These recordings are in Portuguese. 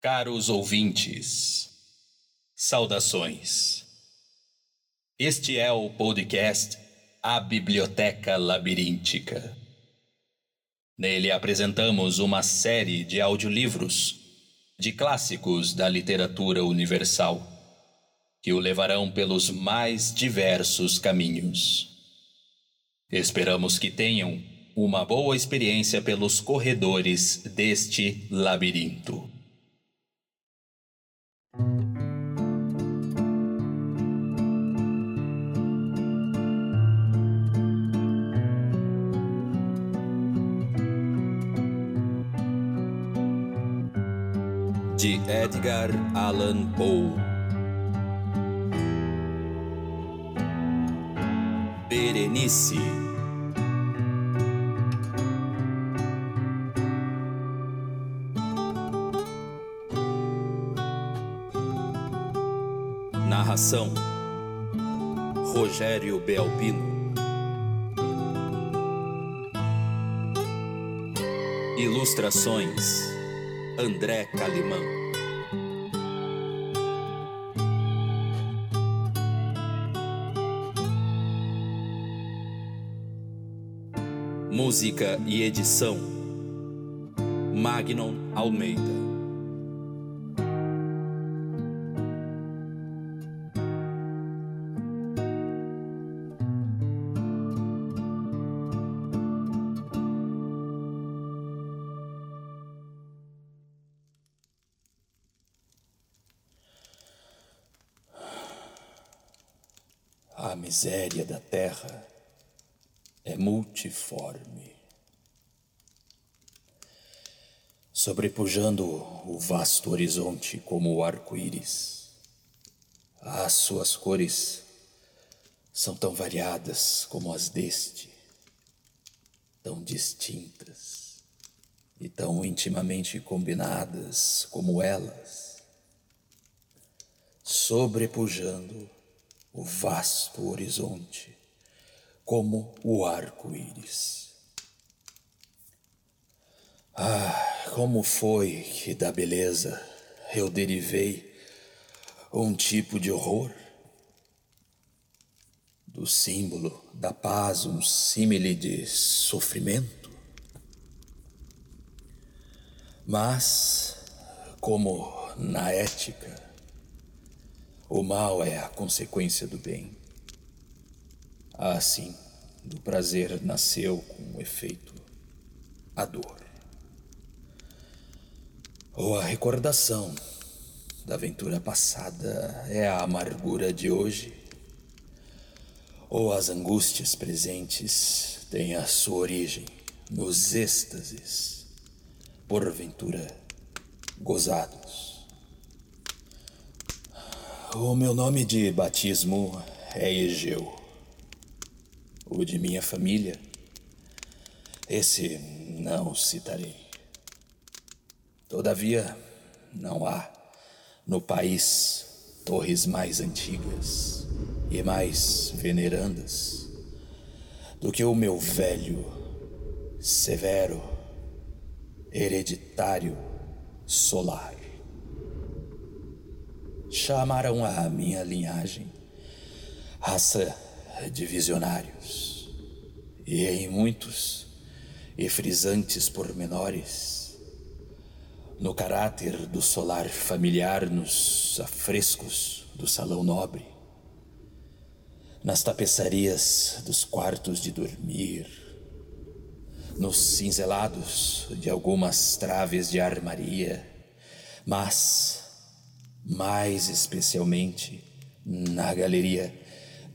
Caros ouvintes, saudações. Este é o podcast A Biblioteca Labiríntica. Nele apresentamos uma série de audiolivros de clássicos da literatura universal que o levarão pelos mais diversos caminhos. Esperamos que tenham uma boa experiência pelos corredores deste labirinto. Edgar Allan Poe. Berenice. Narração: Rogério Belpino. Ilustrações: André Calimã. Música e edição: Magnon Almeida. A miséria da terra multiforme. Sobrepujando o vasto horizonte como o arco-íris, as suas cores são tão variadas como as deste, tão distintas e tão intimamente combinadas como elas, sobrepujando o vasto horizonte, como o arco-íris. Ah, como foi que da beleza eu derivei um tipo de horror? Do símbolo da paz, um símile de sofrimento? Mas, como na ética, o mal é a consequência do bem. Assim, do prazer nasceu com o efeito a dor. Ou a recordação da aventura passada é a amargura de hoje, ou as angústias presentes têm a sua origem nos êxtases, porventura gozados. O meu nome de batismo é Egeu. O de minha família, esse não citarei. Todavia, não há no país torres mais antigas e mais venerandas do que o meu velho, severo, hereditário solar chamaram a minha linhagem raça de visionários, e em muitos e frisantes pormenores, no caráter do solar familiar nos afrescos do salão nobre, nas tapeçarias dos quartos de dormir, nos cinzelados de algumas traves de armaria, mas mais especialmente na galeria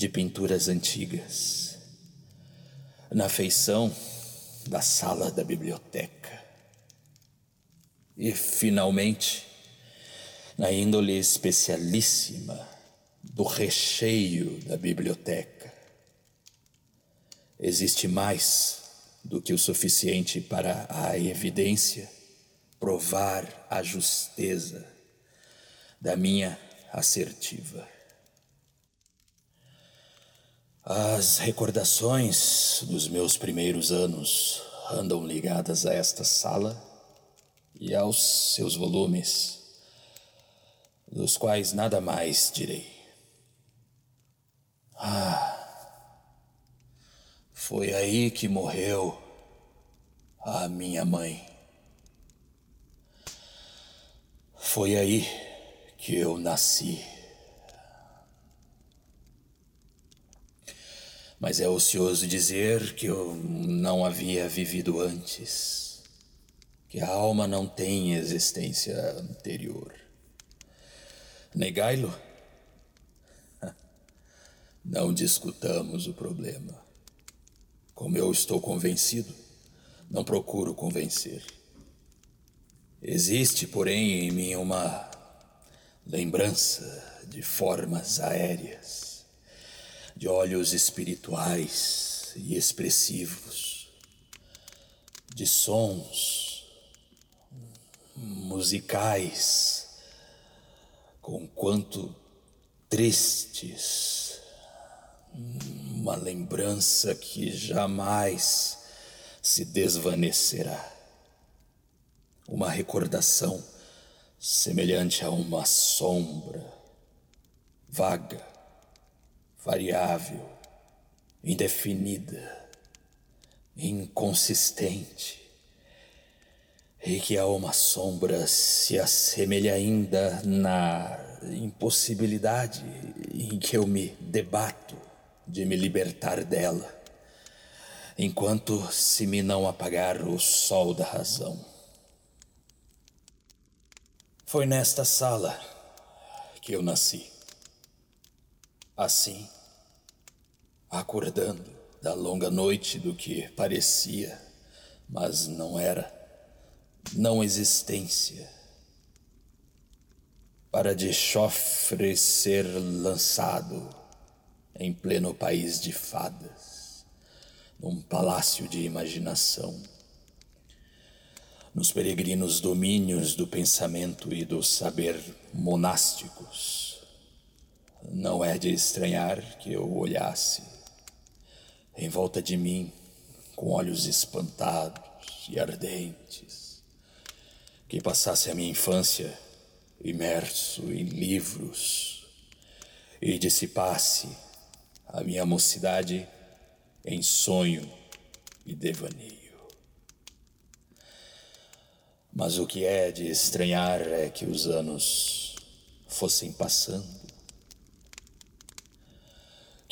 de pinturas antigas, na feição da sala da biblioteca e, finalmente, na índole especialíssima do recheio da biblioteca. Existe mais do que o suficiente para a evidência provar a justeza da minha assertiva. As recordações dos meus primeiros anos andam ligadas a esta sala e aos seus volumes, dos quais nada mais direi. Ah, foi aí que morreu a minha mãe. Foi aí que eu nasci. Mas é ocioso dizer que eu não havia vivido antes, que a alma não tem existência anterior. Negai-lo? Não discutamos o problema. Como eu estou convencido, não procuro convencer. Existe, porém, em mim uma lembrança de formas aéreas de olhos espirituais e expressivos, de sons musicais, com quanto tristes, uma lembrança que jamais se desvanecerá, uma recordação semelhante a uma sombra vaga variável, indefinida, inconsistente, e que a uma sombra se assemelha ainda na impossibilidade em que eu me debato de me libertar dela, enquanto se me não apagar o sol da razão. Foi nesta sala que eu nasci. Assim, acordando da longa noite do que parecia, mas não era, não existência, para de chofre ser lançado em pleno país de fadas, num palácio de imaginação, nos peregrinos domínios do pensamento e do saber monásticos não é de estranhar que eu olhasse em volta de mim com olhos espantados e ardentes, que passasse a minha infância imerso em livros e dissipasse a minha mocidade em sonho e devaneio. Mas o que é de estranhar é que os anos fossem passando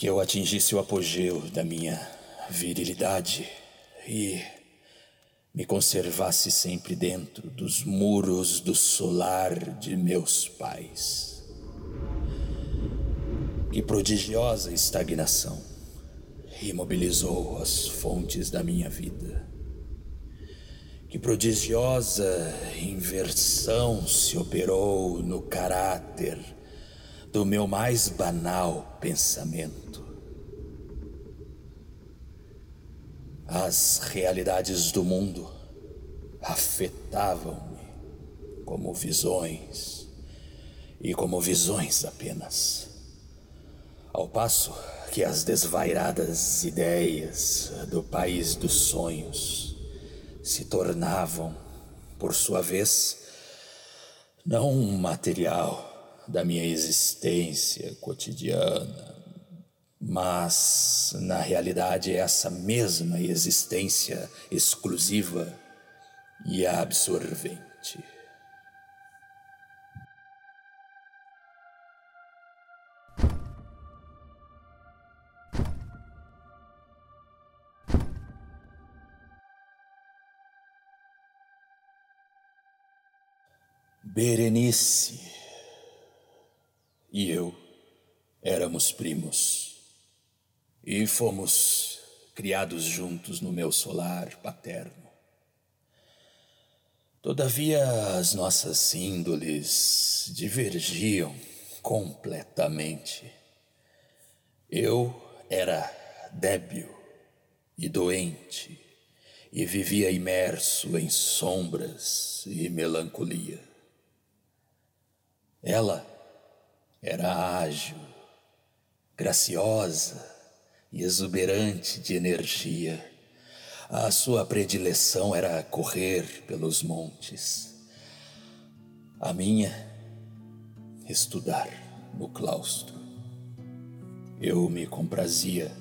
que eu atingisse o apogeu da minha virilidade e me conservasse sempre dentro dos muros do solar de meus pais. Que prodigiosa estagnação imobilizou as fontes da minha vida. Que prodigiosa inversão se operou no caráter do meu mais banal pensamento. As realidades do mundo afetavam-me como visões e como visões apenas. Ao passo que as desvairadas ideias do país dos sonhos se tornavam, por sua vez, não um material da minha existência cotidiana, mas, na realidade, essa mesma existência exclusiva e absorvente. Berenice e eu éramos primos. E fomos criados juntos no meu solar paterno. Todavia, as nossas índoles divergiam completamente. Eu era débil e doente e vivia imerso em sombras e melancolia. Ela era ágil, graciosa, e exuberante de energia. A sua predileção era correr pelos montes. A minha, estudar no claustro. Eu me comprazia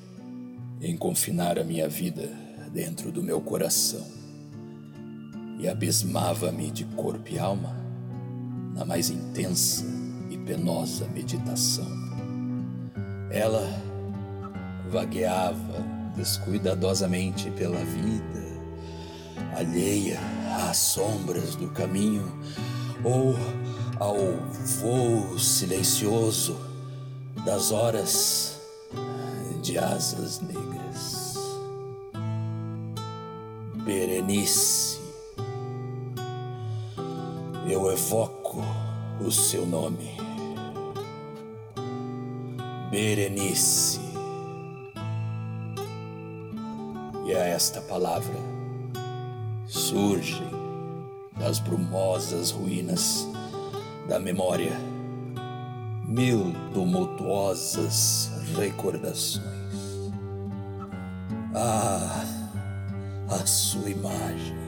em confinar a minha vida dentro do meu coração e abismava-me de corpo e alma na mais intensa penosa meditação. Ela vagueava descuidadosamente pela vida, alheia às sombras do caminho ou ao voo silencioso das horas de asas negras. Berenice, eu evoco o seu nome. Berenice. E a esta palavra surgem das brumosas ruínas da memória mil tumultuosas recordações. Ah, a sua imagem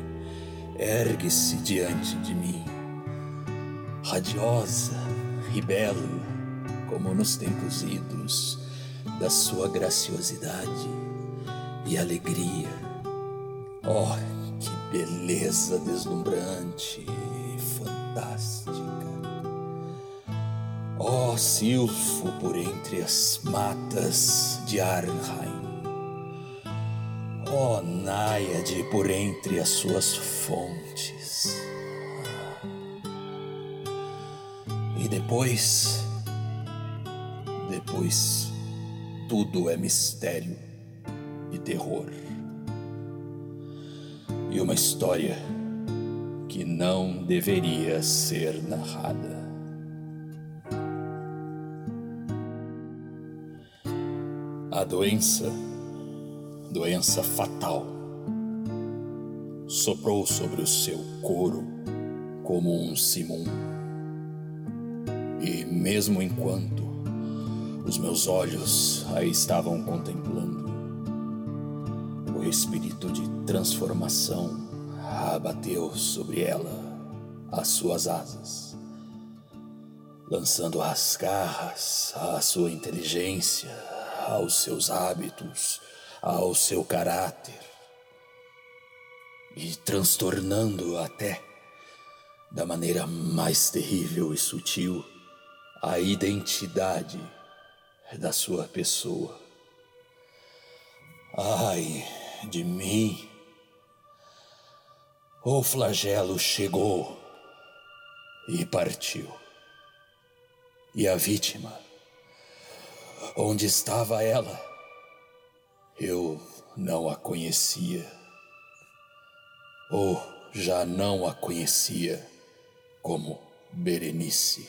ergue-se diante de mim, radiosa e bela, como nos tempos idos da sua graciosidade e alegria. Oh, que beleza deslumbrante e fantástica! Oh, silfo por entre as matas de Arnheim, oh, náiade por entre as suas fontes. E depois, depois, tudo é mistério e terror. E uma história que não deveria ser narrada. A doença, doença fatal, soprou sobre o seu couro como um simum. E mesmo enquanto os meus olhos a estavam contemplando, o espírito de transformação abateu sobre ela as suas asas, lançando as garras à sua inteligência aos seus hábitos, ao seu caráter e transtornando até, da maneira mais terrível e sutil, a identidade da sua pessoa. Ai de mim! O flagelo chegou e partiu. E a vítima Onde estava ela? Eu não a conhecia. Ou já não a conhecia como Berenice.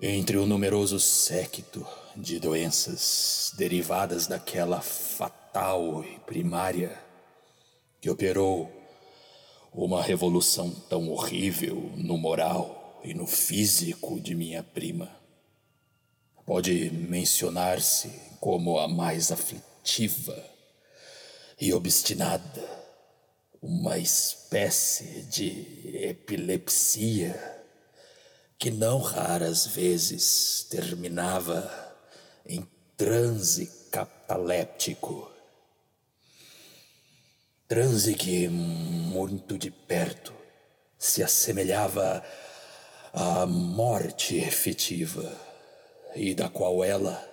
Entre o numeroso séquito de doenças derivadas daquela fatal e primária que operou uma revolução tão horrível no moral e no físico de minha prima pode mencionar-se como a mais aflitiva e obstinada, uma espécie de epilepsia que não raras vezes terminava em transe cataléptico. Transe que muito de perto se assemelhava à morte efetiva e da qual ela,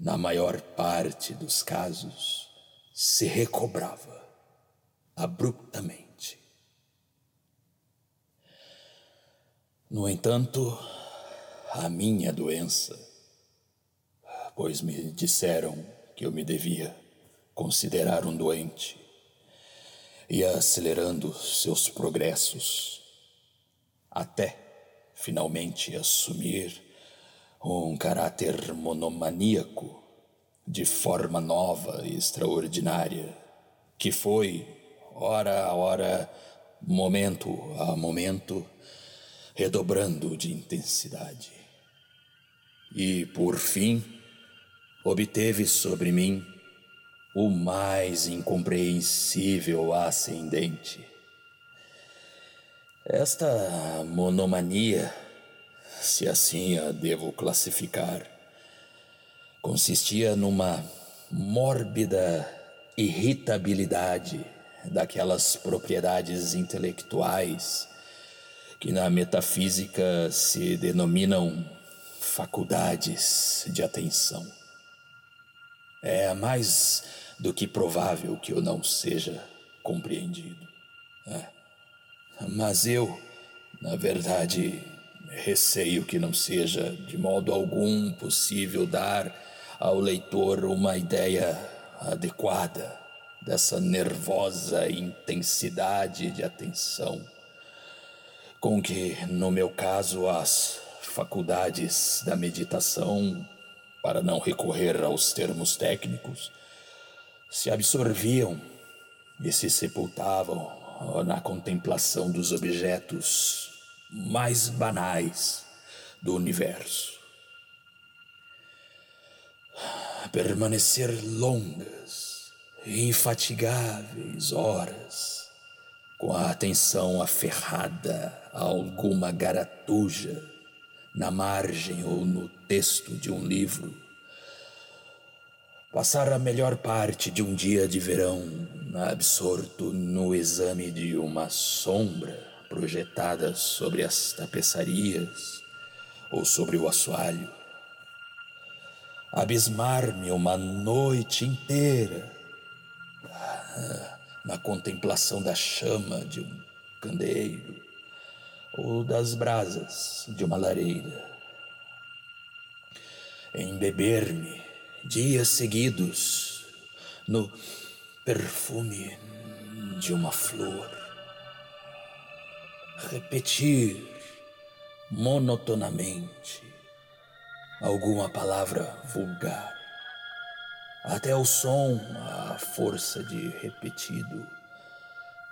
na maior parte dos casos, se recobrava abruptamente. No entanto, a minha doença, pois me disseram que eu me devia considerar um doente, ia acelerando seus progressos, até finalmente assumir um caráter monomaníaco, de forma nova e extraordinária, que foi, hora a hora, momento a momento, redobrando de intensidade. E, por fim, obteve sobre mim o mais incompreensível ascendente. Esta monomania, se assim a devo classificar, consistia numa mórbida irritabilidade daquelas propriedades intelectuais que na metafísica se denominam faculdades de atenção. É mais do que provável que eu não seja compreendido. É. Mas eu, na verdade, receio que não seja de modo algum possível dar ao leitor uma ideia adequada dessa nervosa intensidade de atenção com que, no meu caso, as faculdades da meditação, para não recorrer aos termos técnicos, se absorviam e se sepultavam na contemplação dos objetos mais banais do universo. Permanecer longas infatigáveis horas com a atenção aferrada a alguma garatuja na margem ou no texto de um livro. Passar a melhor parte de um dia de verão absorto no exame de uma sombra projetada sobre as tapeçarias ou sobre o assoalho. Abismar-me uma noite inteira ah, na contemplação da chama de um candeeiro ou das brasas de uma lareira. Embeber-me dias seguidos no perfume de uma flor. Repetir monotonamente alguma palavra vulgar, até o som, a força de repetido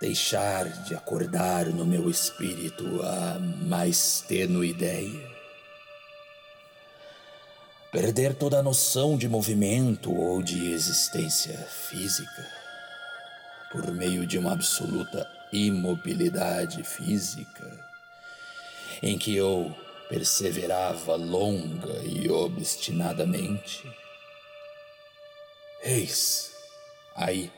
deixar de acordar no meu espírito a mais tênue ideia. Perder toda a noção de movimento ou de existência física por meio de uma absoluta imobilidade física em que eu perseverava longa e obstinadamente. Eis aí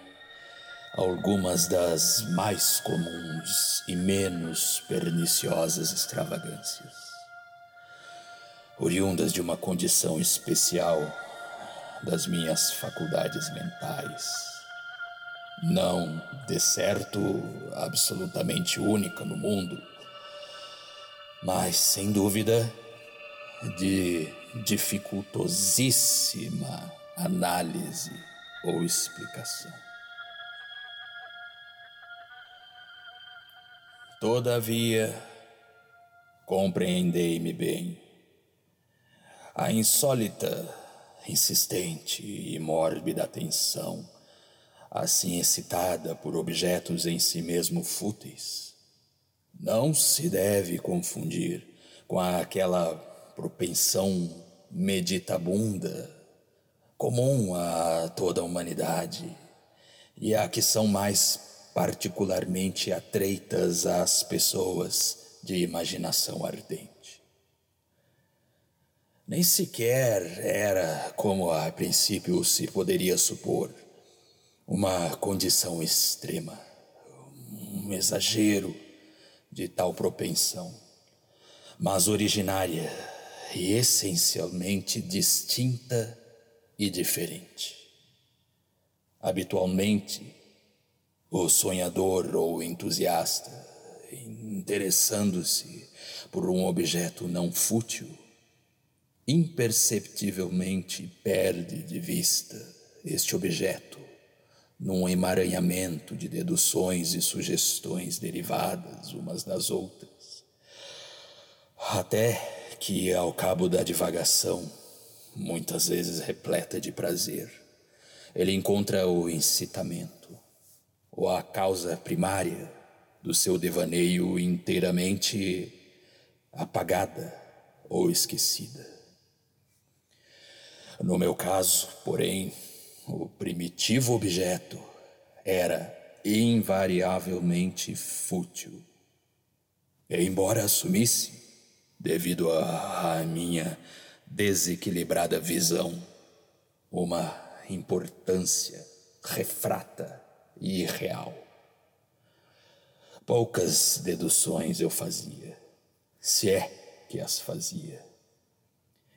algumas das mais comuns e menos perniciosas extravagâncias, oriundas de uma condição especial das minhas faculdades mentais, não de certo absolutamente única no mundo, mas sem dúvida de dificultosíssima análise ou explicação. Todavia, compreendei-me bem. A insólita, insistente e mórbida atenção, assim excitada por objetos em si mesmo fúteis, não se deve confundir com aquela propensão meditabunda comum a toda a humanidade e a que são mais particularmente atreitas às pessoas de imaginação ardente. Nem sequer era, como a princípio se poderia supor, uma condição extrema, um exagero de tal propensão, mas originária e essencialmente distinta e diferente. Habitualmente, o sonhador ou entusiasta, interessando-se por um objeto não fútil, imperceptivelmente perde de vista este objeto num emaranhamento de deduções e sugestões derivadas umas das outras, até que, ao cabo da divagação, muitas vezes repleta de prazer, ele encontra o incitamento ou a causa primária do seu devaneio inteiramente apagada ou esquecida. No meu caso, porém, o primitivo objeto era invariavelmente fútil, Embora assumisse, devido à minha desequilibrada visão, uma importância refrata e irreal. Poucas deduções eu fazia, se é que as fazia.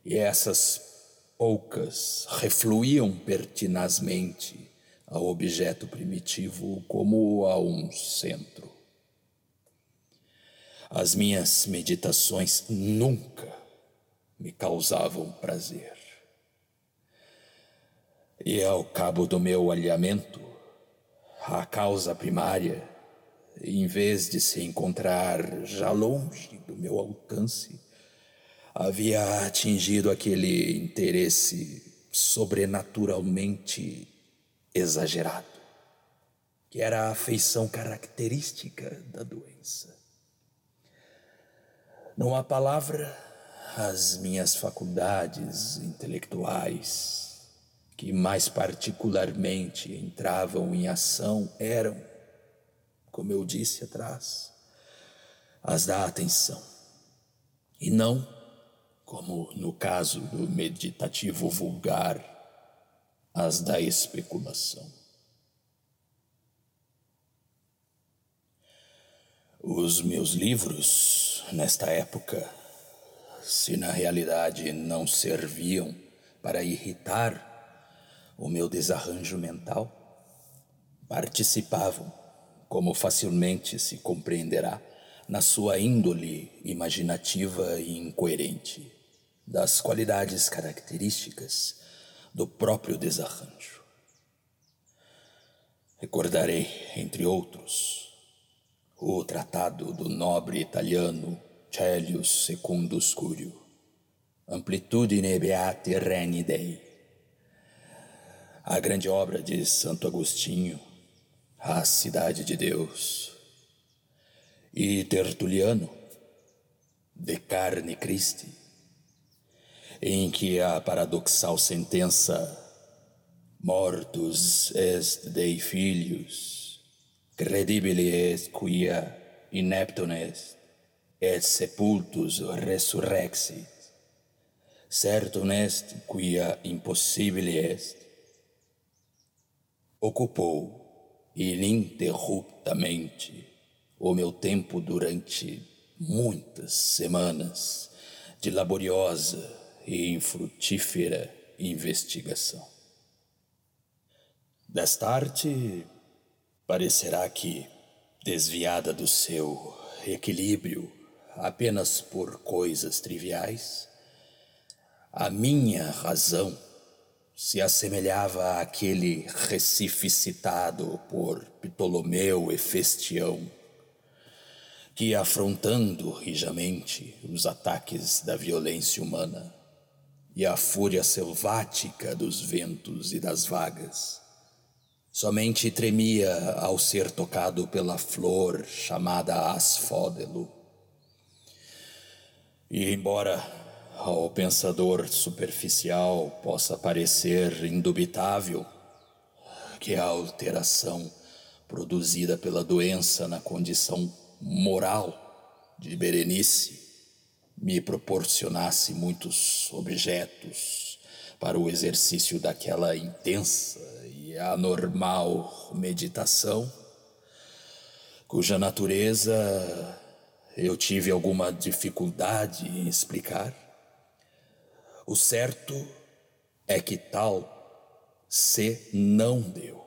E essas poucas refluíam pertinazmente ao objeto primitivo como a um centro. As minhas meditações nunca me causavam prazer. E ao cabo do meu alinhamento, a causa primária, em vez de se encontrar já longe do meu alcance, havia atingido aquele interesse sobrenaturalmente exagerado, que era a afeição característica da doença. Numa palavra, as minhas faculdades intelectuais, que mais particularmente entravam em ação, eram, como eu disse atrás, as da atenção, e não, como no caso do meditativo vulgar, as da especulação. Os meus livros, nesta época, se na realidade não serviam para irritar o meu desarranjo mental, participavam, como facilmente se compreenderá, na sua índole imaginativa e incoerente, das qualidades características do próprio desarranjo. Recordarei, entre outros, o tratado do nobre italiano Celio Secundus Curio, Amplitudine Beati Reni Dei, a grande obra de Santo Agostinho, A Cidade de Deus, e Tertuliano, De Carne Christi, em que a paradoxal sentença Mortus est Dei Filius Credibile est quia ineptum est, et sepultus resurrexit. Certum est quia impossibile est. Ocupou ininterruptamente o meu tempo durante muitas semanas de laboriosa e infrutífera investigação. Desta arte Parecerá que, desviada do seu equilíbrio apenas por coisas triviais, a minha razão se assemelhava àquele Recife citado por Ptolomeu Hefestião, que, afrontando rijamente os ataques da violência humana e a fúria selvática dos ventos e das vagas, Somente tremia ao ser tocado pela flor chamada asfódelo. E embora ao pensador superficial possa parecer indubitável que a alteração produzida pela doença na condição moral de Berenice me proporcionasse muitos objetos para o exercício daquela intensa e anormal meditação, cuja natureza eu tive alguma dificuldade em explicar. O certo é que tal se não deu.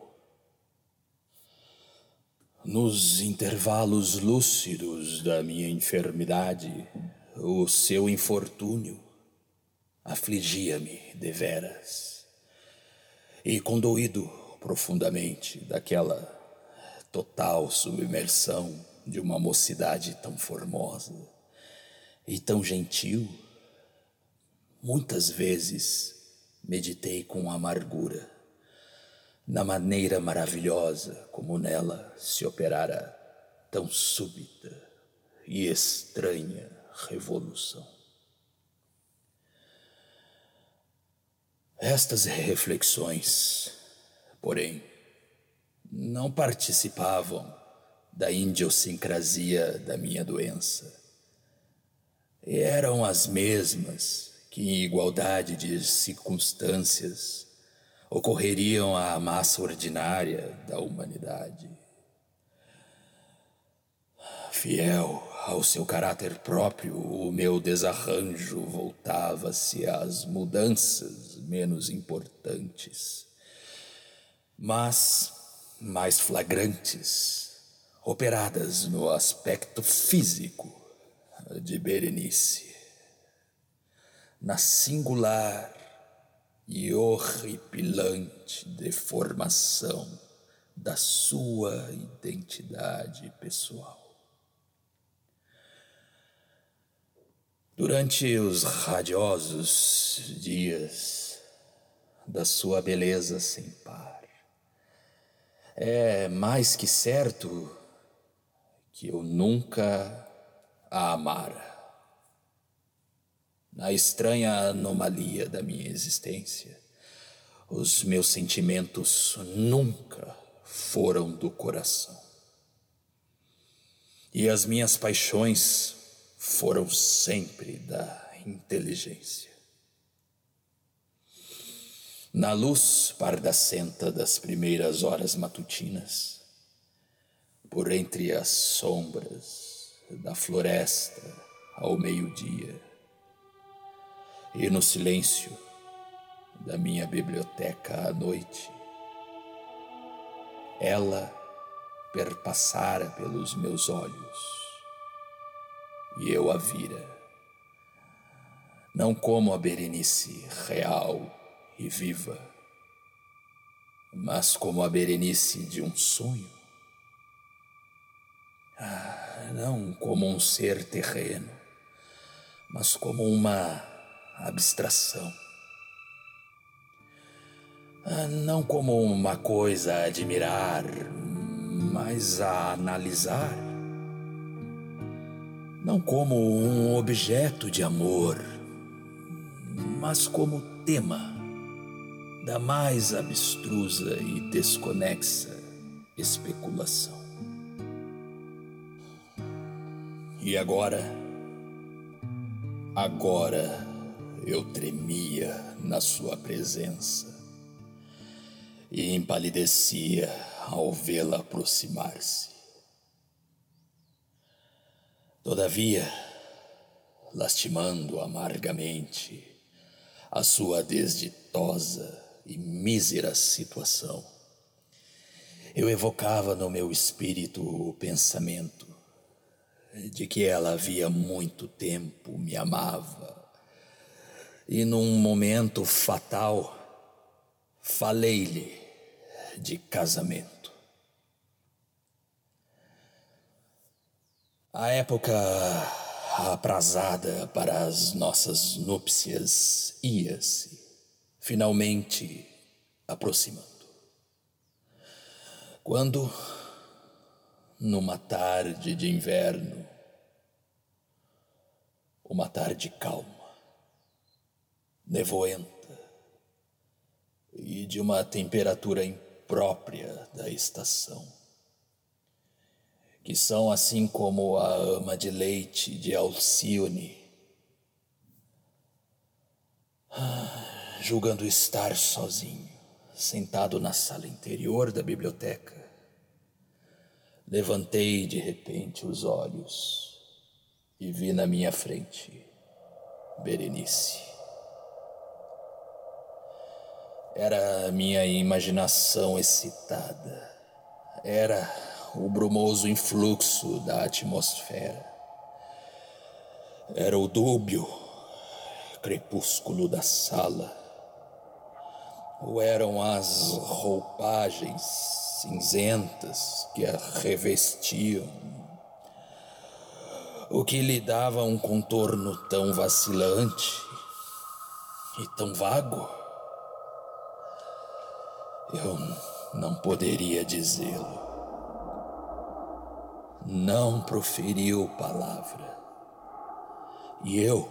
Nos intervalos lúcidos da minha enfermidade, o seu infortúnio afligia-me deveras. E condoído profundamente daquela total submersão de uma mocidade tão formosa e tão gentil, muitas vezes meditei com amargura na maneira maravilhosa como nela se operara tão súbita e estranha revolução. Estas reflexões, porém, não participavam da idiosincrasia da minha doença. E eram as mesmas que, em igualdade de circunstâncias, ocorreriam à massa ordinária da humanidade. Fiel ao seu caráter próprio, o meu desarranjo voltava-se às mudanças menos importantes, mas mais flagrantes, operadas no aspecto físico de Berenice, na singular e horripilante deformação da sua identidade pessoal. Durante os radiosos dias da sua beleza sem par, é mais que certo que eu nunca a amara. Na estranha anomalia da minha existência, os meus sentimentos nunca foram do coração. E as minhas paixões foram sempre da inteligência. Na luz pardacenta das primeiras horas matutinas, por entre as sombras da floresta ao meio-dia, e no silêncio da minha biblioteca à noite, ela perpassara pelos meus olhos e eu a vira. Não como a Berenice real e viva, mas como a Berenice de um sonho. Ah, não como um ser terreno, mas como uma abstração. Ah, não como uma coisa a admirar, mas a analisar não como um objeto de amor, mas como tema da mais abstrusa e desconexa especulação. E agora, agora eu tremia na sua presença e empalidecia ao vê-la aproximar-se. Todavia, lastimando amargamente a sua desditosa e mísera situação, eu evocava no meu espírito o pensamento de que ela havia muito tempo me amava e num momento fatal falei-lhe de casamento. A época aprazada para as nossas núpcias ia-se, finalmente aproximando. Quando, numa tarde de inverno, uma tarde calma, nevoenta e de uma temperatura imprópria da estação, que são assim como a ama de leite de Alcione, julgando estar sozinho, sentado na sala interior da biblioteca. Levantei de repente os olhos e vi na minha frente Berenice. Era a minha imaginação excitada. Era o brumoso influxo da atmosfera. Era o dúbio crepúsculo da sala, ou eram as roupagens cinzentas que a revestiam, o que lhe dava um contorno tão vacilante e tão vago. Eu não poderia dizê-lo não proferiu palavra. E eu,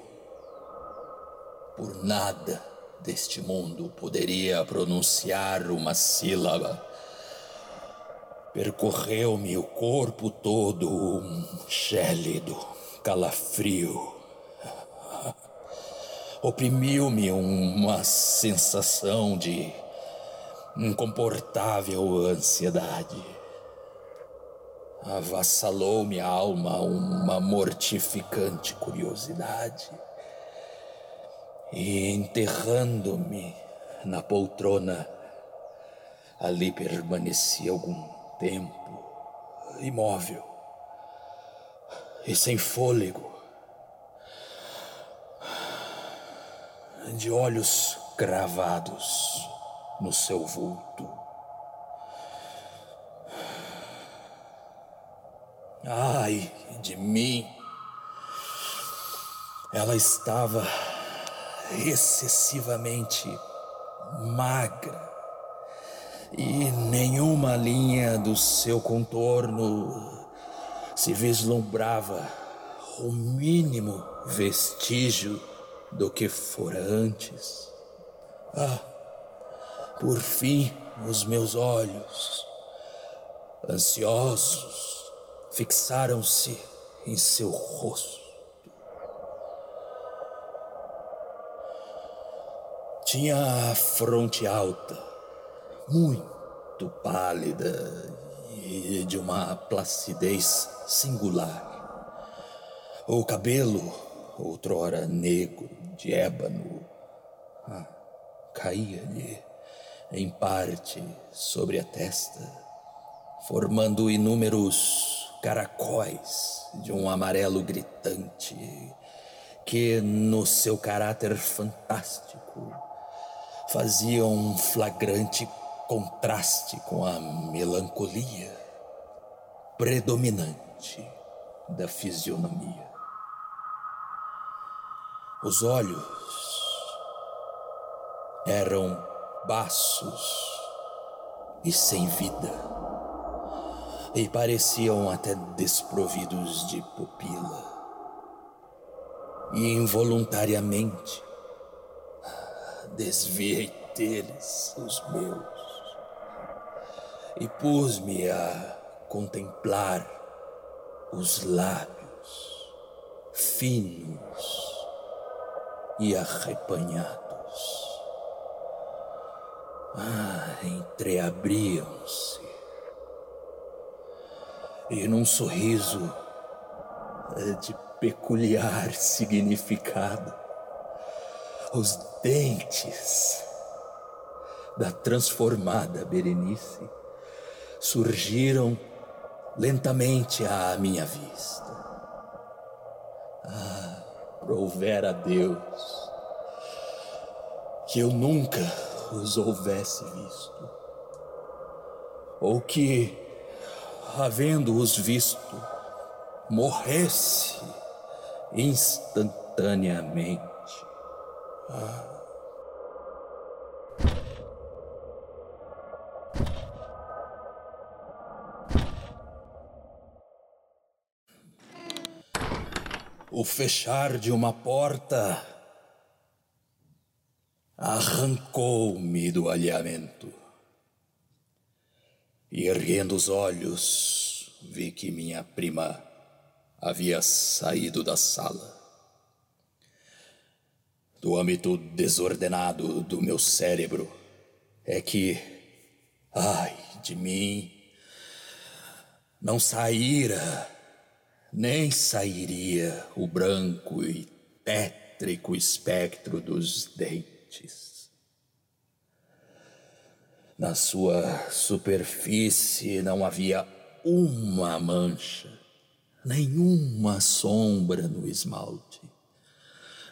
por nada deste mundo, poderia pronunciar uma sílaba. Percorreu-me o corpo todo um gélido calafrio. Oprimiu-me uma sensação de incomportável ansiedade. Avassalou minha alma uma mortificante curiosidade. E enterrando-me na poltrona, ali permaneci algum tempo, imóvel e sem fôlego, de olhos cravados no seu vulto. Ai de mim! Ela estava excessivamente magra e nenhuma linha do seu contorno se vislumbrava o mínimo vestígio do que fora antes. Ah, por fim, os meus olhos, ansiosos, fixaram-se em seu rosto. Tinha a fronte alta, muito pálida e de uma placidez singular. O cabelo, outrora negro, de ébano, ah, caía-lhe em parte sobre a testa, formando inúmeros caracóis de um amarelo gritante que, no seu caráter fantástico, fazia um flagrante contraste com a melancolia predominante da fisionomia. Os olhos eram baços e sem vida, e pareciam até desprovidos de pupila. E involuntariamente desviei deles os meus e pus-me a contemplar os lábios finos e arrepanhados. Ah, entreabriam-se e num sorriso de peculiar significado, os dentes da transformada Berenice surgiram lentamente à minha vista. Ah, prover a Deus que eu nunca os houvesse visto, ou que, havendo-os visto, morresse instantaneamente. Ah. O fechar de uma porta arrancou-me do alinhamento. E erguendo os olhos, vi que minha prima havia saído da sala. Do âmbito desordenado do meu cérebro é que, ai de mim, não saíra nem sairia o branco e tétrico espectro dos dentes. Na sua superfície não havia uma mancha, nenhuma sombra no esmalte,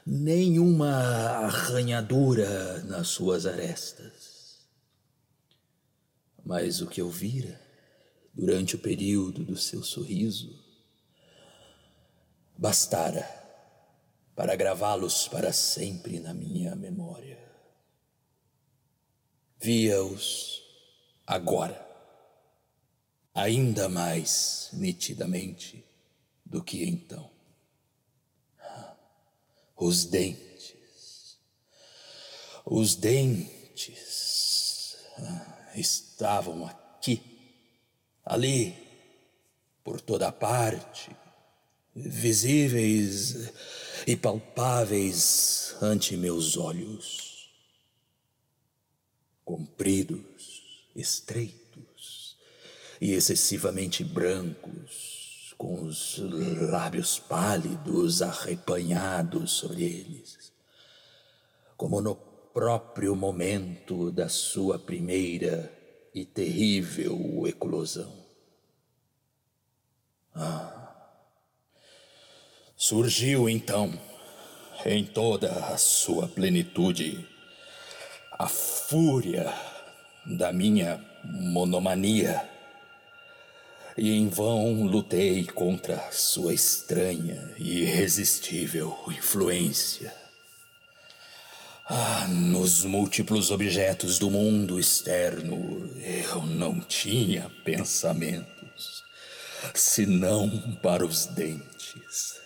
nenhuma arranhadura nas suas arestas. Mas o que eu vira durante o período do seu sorriso bastara para gravá-los para sempre na minha memória. Via-os agora, ainda mais nitidamente do que então. Os dentes, os dentes estavam aqui, Ali, por toda parte, visíveis e palpáveis ante meus olhos, compridos, estreitos e excessivamente brancos, com os lábios pálidos arrepanhados sobre eles, como no próprio momento da sua primeira e terrível eclosão. Ah! Surgiu então, em toda a sua plenitude, a fúria da minha monomania. E em vão lutei contra sua estranha e irresistível influência. Ah, nos múltiplos objetos do mundo externo eu não tinha pensamentos, senão para os dentes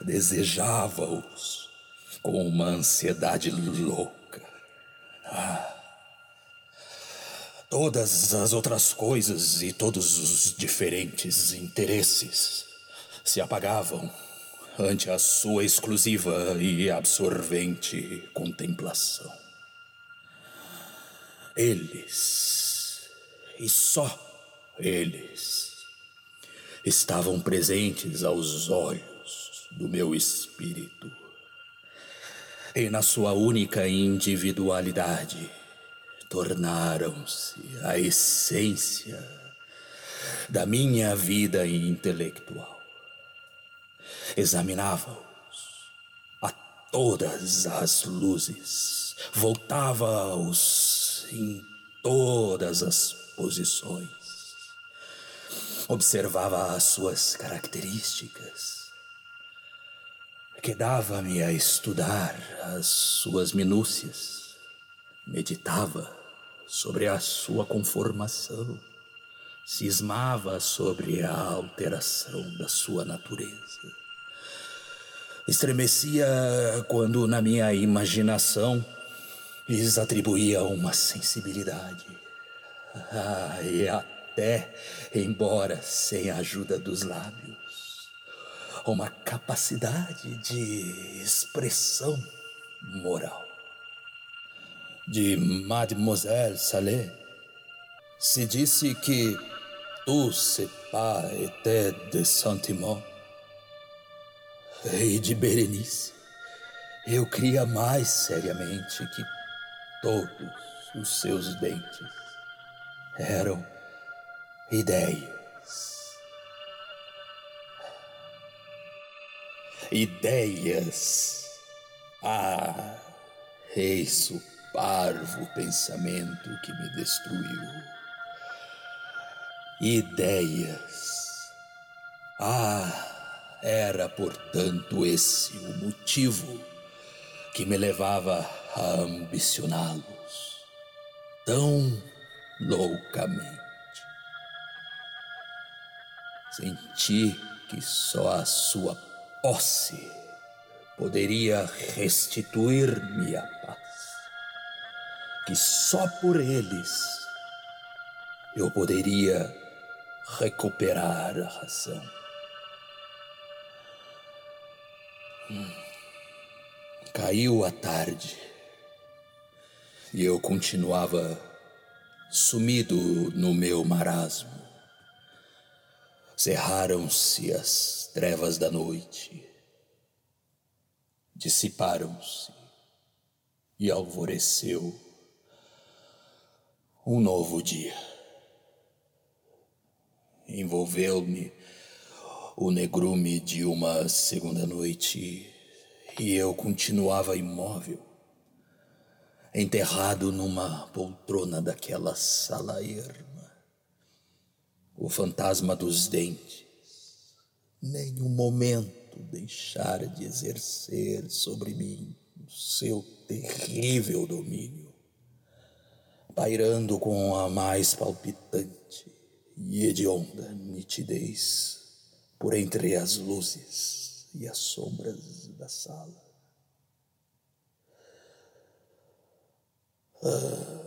desejava-os com uma ansiedade louca. Ah. Todas as outras coisas e todos os diferentes interesses se apagavam ante a sua exclusiva e absorvente contemplação. Eles, e só eles, estavam presentes aos olhos do meu espírito. E na sua única individualidade, tornaram-se a essência da minha vida intelectual. Examinava-os a todas as luzes, voltava-os em todas as posições, observava as suas características Quedava-me a estudar as suas minúcias, meditava sobre a sua conformação, cismava sobre a alteração da sua natureza. Estremecia quando, na minha imaginação, lhes atribuía uma sensibilidade. Ah, e até, embora sem a ajuda dos lábios, uma capacidade de expressão moral. De Mademoiselle Salé se disse que tout c'est pas était de sentiment. E de Berenice eu cria mais seriamente que todos os seus dentes eram ideias. Ideias. Ah, eis o parvo pensamento que me destruiu. Ideias. Ah, era portanto esse o motivo que me levava a ambicioná-los tão loucamente. Senti que só a sua posse poderia restituir-me a paz, que só por eles eu poderia recuperar a razão. Hum. Caiu a tarde e eu continuava sumido no meu marasmo. Cerraram-se as trevas da noite, dissiparam-se e alvoreceu um novo dia. Envolveu-me o negrume de uma segunda noite e eu continuava imóvel, enterrado numa poltrona daquela sala erma o fantasma dos dentes, nem um momento deixara de exercer sobre mim o seu terrível domínio, pairando com a mais palpitante e hedionda nitidez por entre as luzes e as sombras da sala. Ah,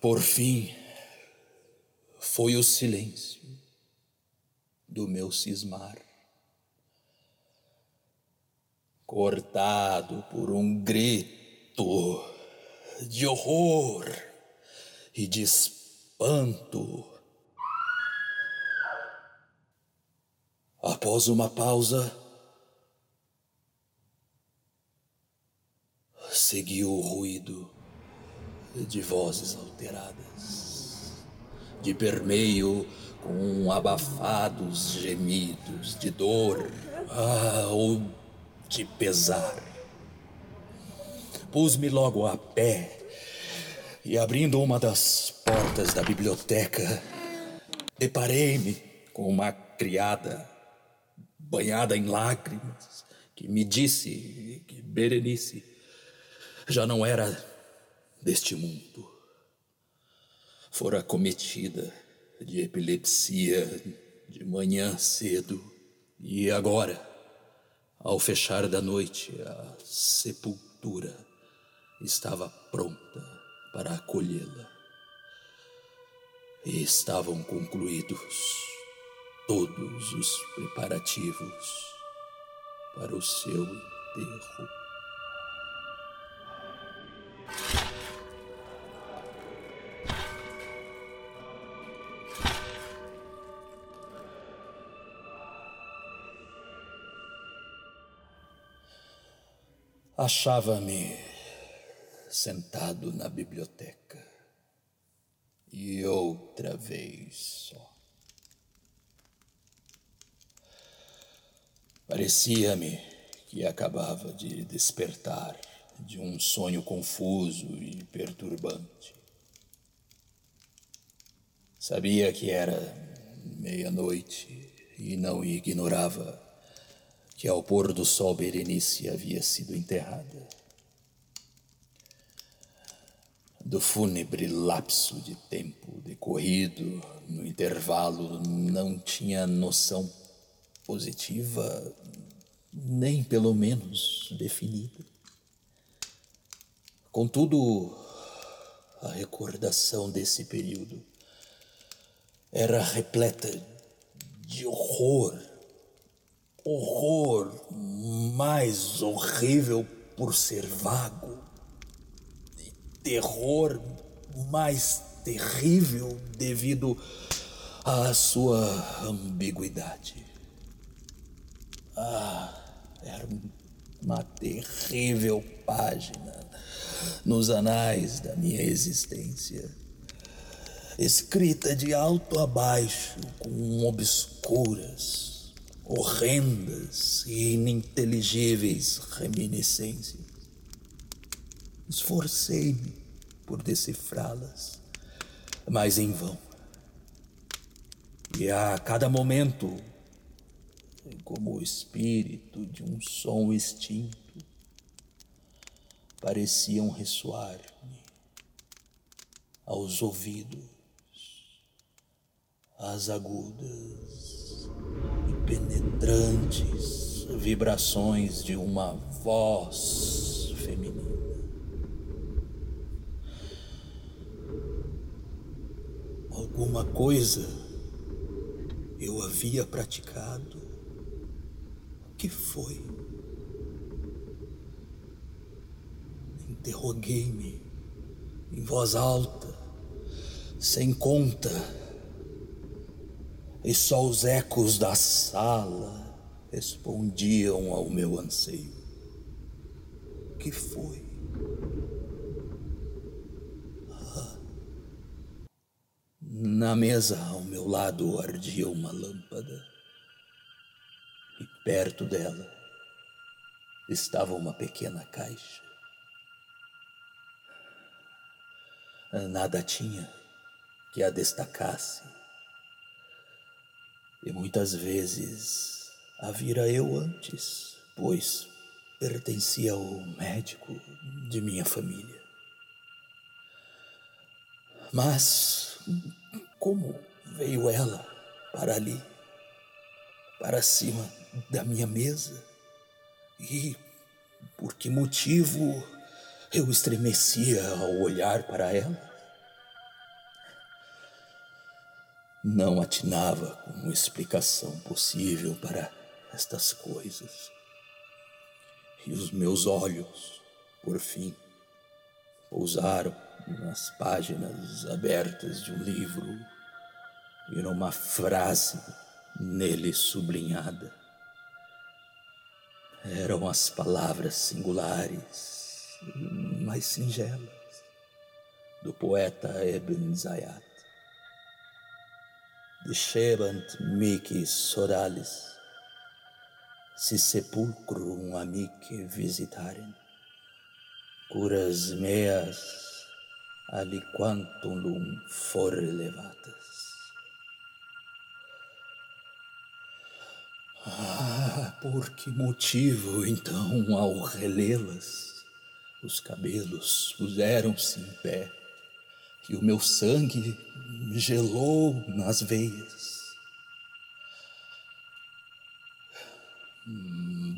Por fim, foi o silêncio do meu cismar, cortado por um grito de horror e de espanto. Após uma pausa, seguiu o ruído de vozes alteradas, de permeio com abafados gemidos de dor ah, ou de pesar. Pus-me logo a pé e, abrindo uma das portas da biblioteca, deparei-me com uma criada banhada em lágrimas que me disse que Berenice já não era deste mundo. Fora cometida de epilepsia de manhã cedo e agora, ao fechar da noite, a sepultura estava pronta para acolhê-la. E estavam concluídos todos os preparativos para o seu enterro. Achava-me sentado na biblioteca e outra vez só. Parecia-me que acabava de despertar de um sonho confuso e perturbante. Sabia que era meia-noite e não ignorava que ao pôr do sol Berenice havia sido enterrada. Do fúnebre lapso de tempo decorrido no intervalo, não tinha noção positiva, nem pelo menos definida. Contudo, a recordação desse período era repleta de horror horror mais horrível por ser vago, e terror mais terrível devido à sua ambiguidade. Ah, era uma terrível página nos anais da minha existência, escrita de alto a baixo com obscuras horrendas e ininteligíveis reminiscências. Esforcei-me por decifrá-las, mas em vão. E a cada momento, como o espírito de um som extinto, pareciam ressoar-me aos ouvidos as agudas penetrantes vibrações de uma voz feminina. Alguma coisa eu havia praticado. O que foi? Interroguei-me em voz alta, sem conta e só os ecos da sala respondiam ao meu anseio. Que foi? Ah. Na mesa ao meu lado ardia uma lâmpada e perto dela estava uma pequena caixa. Nada tinha que a destacasse e muitas vezes a vira eu antes, pois pertencia ao médico de minha família. Mas como veio ela para ali, para cima da minha mesa? E por que motivo eu estremecia ao olhar para ela? Não atinava com explicação possível para estas coisas. E os meus olhos, por fim, pousaram nas páginas abertas de um livro e numa frase nele sublinhada. Eram as palavras singulares, mas singelas, do poeta Ebn Zayat. Dicebant mihi soralis, si sepulcrum amici visitarem, curas meas aliquantum lum for elevatas. Ah, por que motivo, então, ao relê-las, os cabelos puseram-se em pé e o meu sangue gelou nas veias?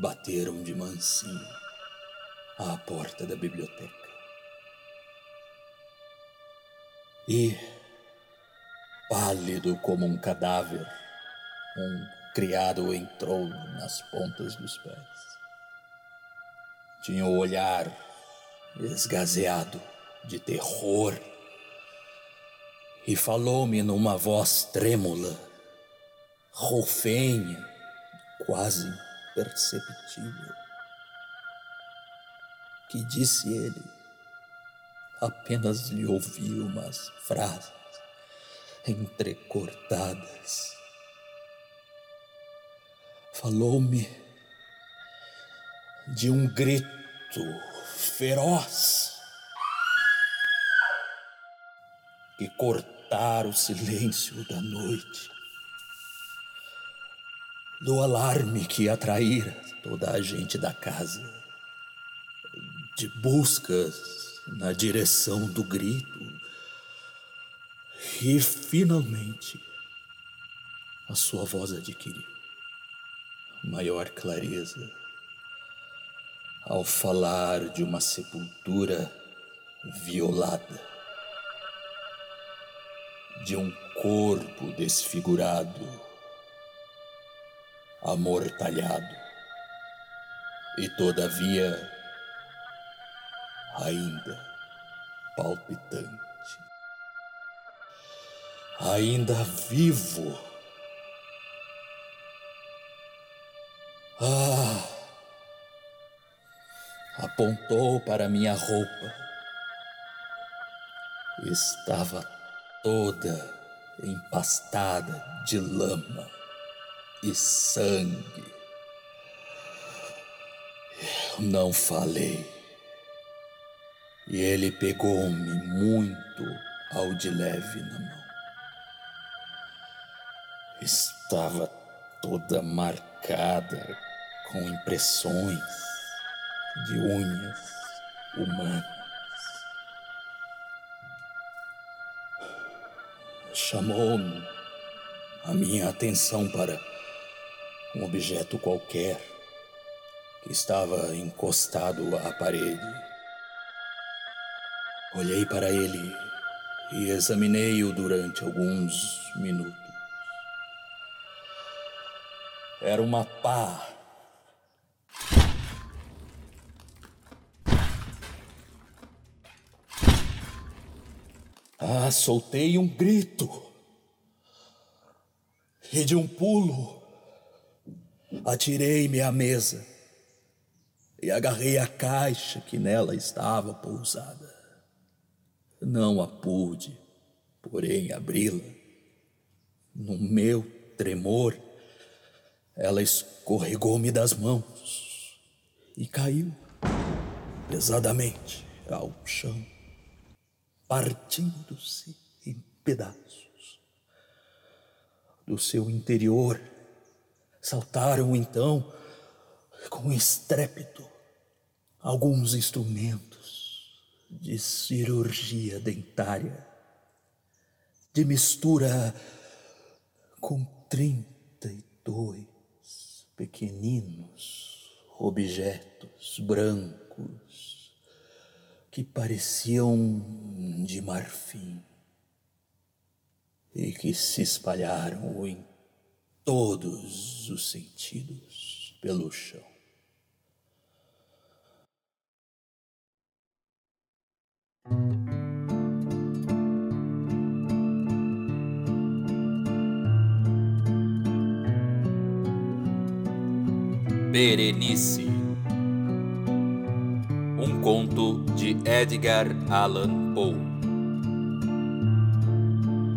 Bateram de mansinho à porta da biblioteca. E, pálido como um cadáver, um criado entrou nas pontas dos pés. Tinha o olhar esgazeado de terror e falou-me numa voz trêmula, rofenha, quase imperceptível. Que disse ele, apenas lhe ouvi umas frases entrecortadas. Falou-me de um grito feroz que cortara o silêncio da noite. Do alarme que atraíra toda a gente da casa, de buscas na direção do grito, e finalmente a sua voz adquiriu maior clareza. Ao falar de uma sepultura violada, de um corpo desfigurado amortalhado e todavia ainda palpitante, ainda vivo. Ah! Apontou para minha roupa. Estava toda empastada de lama e sangue. Eu não falei. E ele pegou-me muito ao de leve na mão. Estava toda marcada com impressões de unhas humanas. Chamou-me a minha atenção para um objeto qualquer que estava encostado à parede. Olhei para ele e examinei-o durante alguns minutos. Era uma pá. Ah, soltei um grito. E de um pulo, Atirei-me à mesa e agarrei a caixa que nela estava pousada. Não a pude, porém, abri-la. No meu tremor, ela escorregou-me das mãos e caiu pesadamente ao chão, partindo-se em pedaços. Do seu interior, Saltaram então, com estrépito, alguns instrumentos de cirurgia dentária, de mistura com trinta e dois pequeninos objetos brancos que pareciam de marfim. e que se espalharam em todos os sentidos pelo chão. Berenice Um conto de Edgar Allan Poe.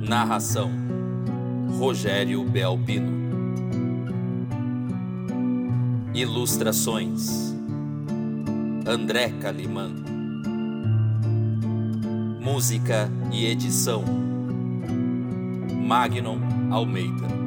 Narração Rogério Belpino. Ilustrações André Calimã Música e edição Magnon Almeida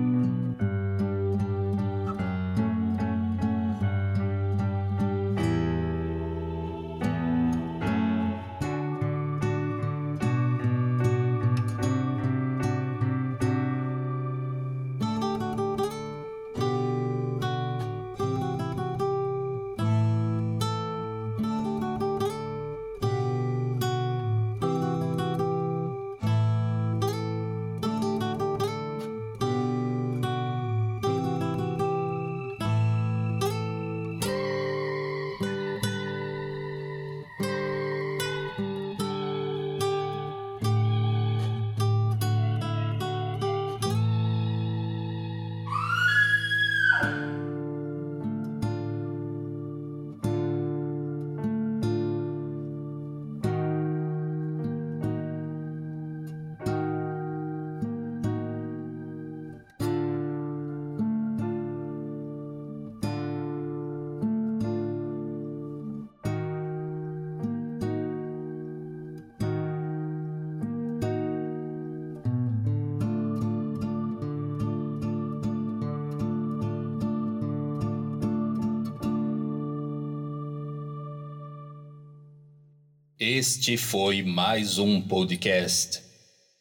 Este foi mais um podcast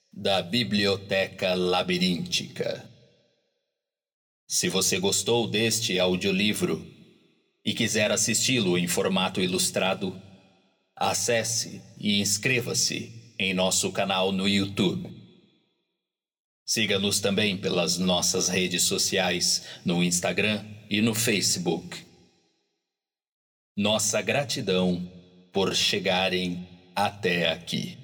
da Biblioteca Labiríntica. Se você gostou deste audiolivro e quiser assisti-lo em formato ilustrado, acesse e inscreva-se em nosso canal no YouTube. Siga-nos também pelas nossas redes sociais no Instagram e no Facebook. Nossa gratidão por chegarem até aqui.